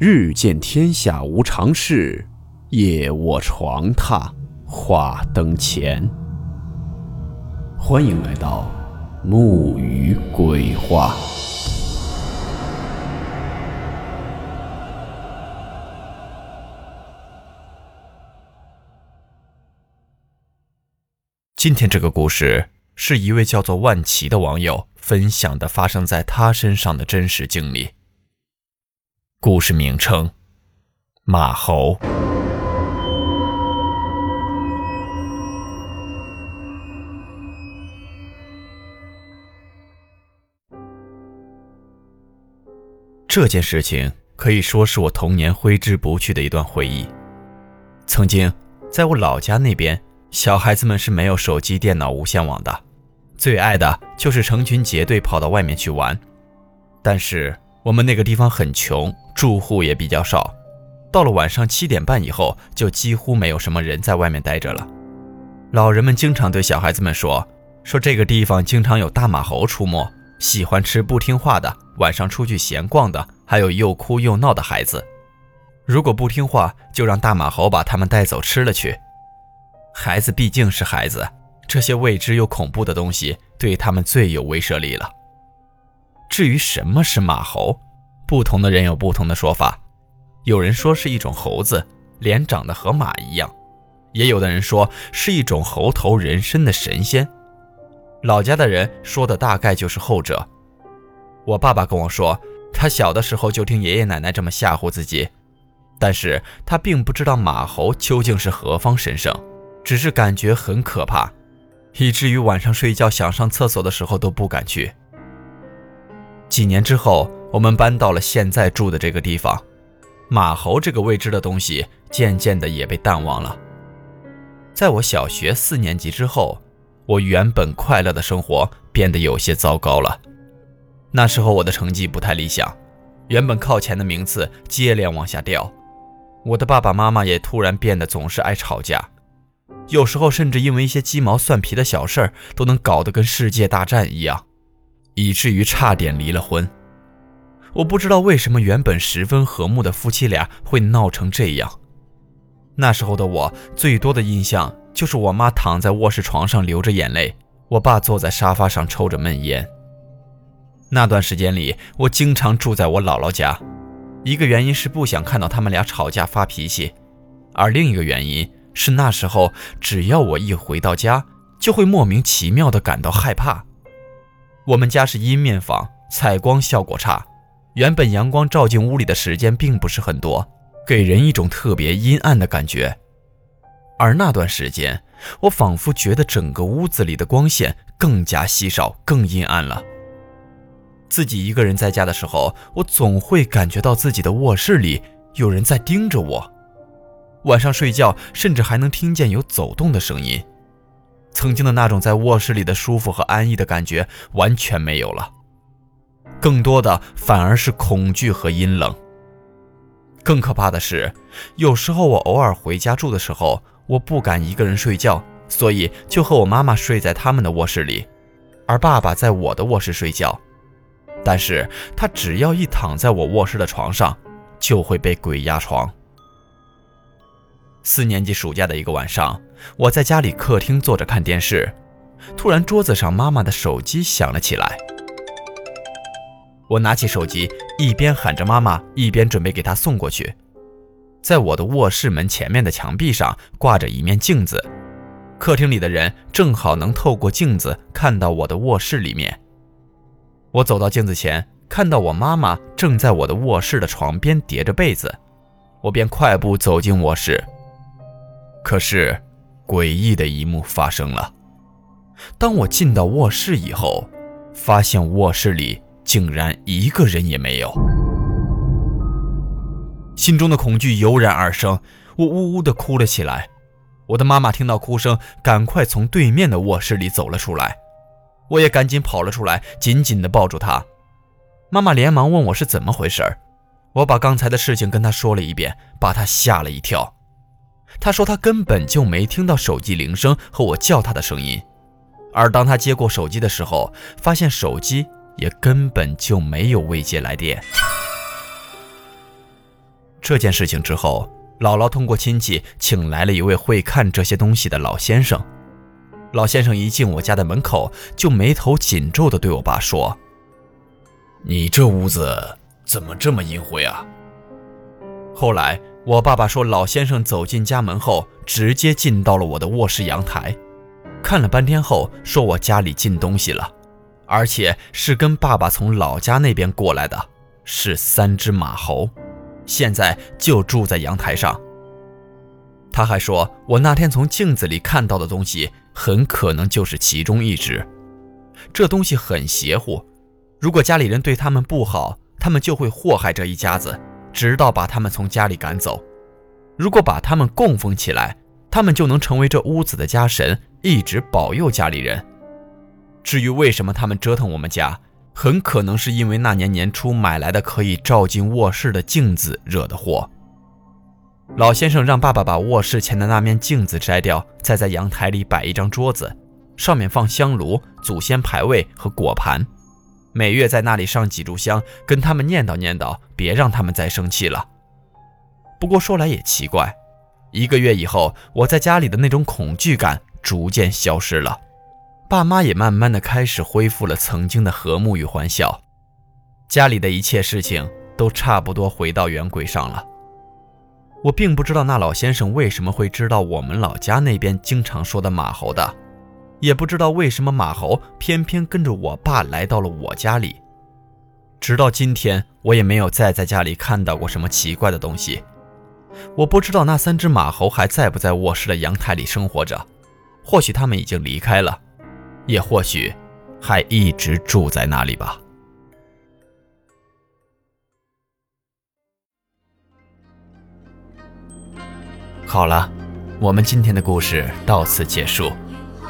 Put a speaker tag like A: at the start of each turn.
A: 日见天下无常事，夜卧床榻话灯前。欢迎来到木鱼鬼话。
B: 今天这个故事是一位叫做万奇的网友分享的发生在他身上的真实经历。故事名称：马猴。这件事情可以说是我童年挥之不去的一段回忆。曾经，在我老家那边，小孩子们是没有手机、电脑、无线网的，最爱的就是成群结队跑到外面去玩。但是我们那个地方很穷。住户也比较少，到了晚上七点半以后，就几乎没有什么人在外面待着了。老人们经常对小孩子们说：“说这个地方经常有大马猴出没，喜欢吃不听话的，晚上出去闲逛的，还有又哭又闹的孩子。如果不听话，就让大马猴把他们带走吃了去。孩子毕竟是孩子，这些未知又恐怖的东西对他们最有威慑力了。至于什么是马猴？”不同的人有不同的说法，有人说是一种猴子，脸长得和马一样；也有的人说是一种猴头人身的神仙。老家的人说的大概就是后者。我爸爸跟我说，他小的时候就听爷爷奶奶这么吓唬自己，但是他并不知道马猴究竟是何方神圣，只是感觉很可怕，以至于晚上睡觉想上厕所的时候都不敢去。几年之后。我们搬到了现在住的这个地方，马猴这个未知的东西渐渐的也被淡忘了。在我小学四年级之后，我原本快乐的生活变得有些糟糕了。那时候我的成绩不太理想，原本靠前的名次接连往下掉。我的爸爸妈妈也突然变得总是爱吵架，有时候甚至因为一些鸡毛蒜皮的小事儿都能搞得跟世界大战一样，以至于差点离了婚。我不知道为什么原本十分和睦的夫妻俩会闹成这样。那时候的我最多的印象就是我妈躺在卧室床上流着眼泪，我爸坐在沙发上抽着闷烟。那段时间里，我经常住在我姥姥家，一个原因是不想看到他们俩吵架发脾气，而另一个原因是那时候只要我一回到家，就会莫名其妙地感到害怕。我们家是阴面房，采光效果差。原本阳光照进屋里的时间并不是很多，给人一种特别阴暗的感觉。而那段时间，我仿佛觉得整个屋子里的光线更加稀少、更阴暗了。自己一个人在家的时候，我总会感觉到自己的卧室里有人在盯着我。晚上睡觉，甚至还能听见有走动的声音。曾经的那种在卧室里的舒服和安逸的感觉完全没有了。更多的反而是恐惧和阴冷。更可怕的是，有时候我偶尔回家住的时候，我不敢一个人睡觉，所以就和我妈妈睡在他们的卧室里，而爸爸在我的卧室睡觉。但是他只要一躺在我卧室的床上，就会被鬼压床。四年级暑假的一个晚上，我在家里客厅坐着看电视，突然桌子上妈妈的手机响了起来。我拿起手机，一边喊着妈妈，一边准备给她送过去。在我的卧室门前面的墙壁上挂着一面镜子，客厅里的人正好能透过镜子看到我的卧室里面。我走到镜子前，看到我妈妈正在我的卧室的床边叠着被子，我便快步走进卧室。可是，诡异的一幕发生了。当我进到卧室以后，发现卧室里……竟然一个人也没有，心中的恐惧油然而生，我呜呜地哭了起来。我的妈妈听到哭声，赶快从对面的卧室里走了出来，我也赶紧跑了出来，紧紧地抱住她。妈妈连忙问我是怎么回事我把刚才的事情跟她说了一遍，把她吓了一跳。他说他根本就没听到手机铃声和我叫他的声音，而当他接过手机的时候，发现手机。也根本就没有未接来电。这件事情之后，姥姥通过亲戚请来了一位会看这些东西的老先生。老先生一进我家的门口，就眉头紧皱地对我爸说：“
C: 你这屋子怎么这么阴晦啊？”
B: 后来我爸爸说，老先生走进家门后，直接进到了我的卧室阳台，看了半天后，说我家里进东西了，而且是跟爸爸从老家那边过来的，是三只马猴，现在就住在阳台上。他还说我那天从镜子里看到的东西。很可能就是其中一只，这东西很邪乎。如果家里人对他们不好，他们就会祸害这一家子，直到把他们从家里赶走。如果把他们供奉起来，他们就能成为这屋子的家神，一直保佑家里人。至于为什么他们折腾我们家，很可能是因为那年年初买来的可以照进卧室的镜子惹的祸。老先生让爸爸把卧室前的那面镜子摘掉，再在阳台里摆一张桌子，上面放香炉、祖先牌位和果盘，每月在那里上几炷香，跟他们念叨念叨，别让他们再生气了。不过说来也奇怪，一个月以后，我在家里的那种恐惧感逐渐消失了，爸妈也慢慢的开始恢复了曾经的和睦与欢笑，家里的一切事情都差不多回到原轨上了。我并不知道那老先生为什么会知道我们老家那边经常说的马猴的，也不知道为什么马猴偏偏跟着我爸来到了我家里。直到今天，我也没有再在家里看到过什么奇怪的东西。我不知道那三只马猴还在不在卧室的阳台里生活着，或许他们已经离开了，也或许还一直住在那里吧。好了，我们今天的故事到此结束，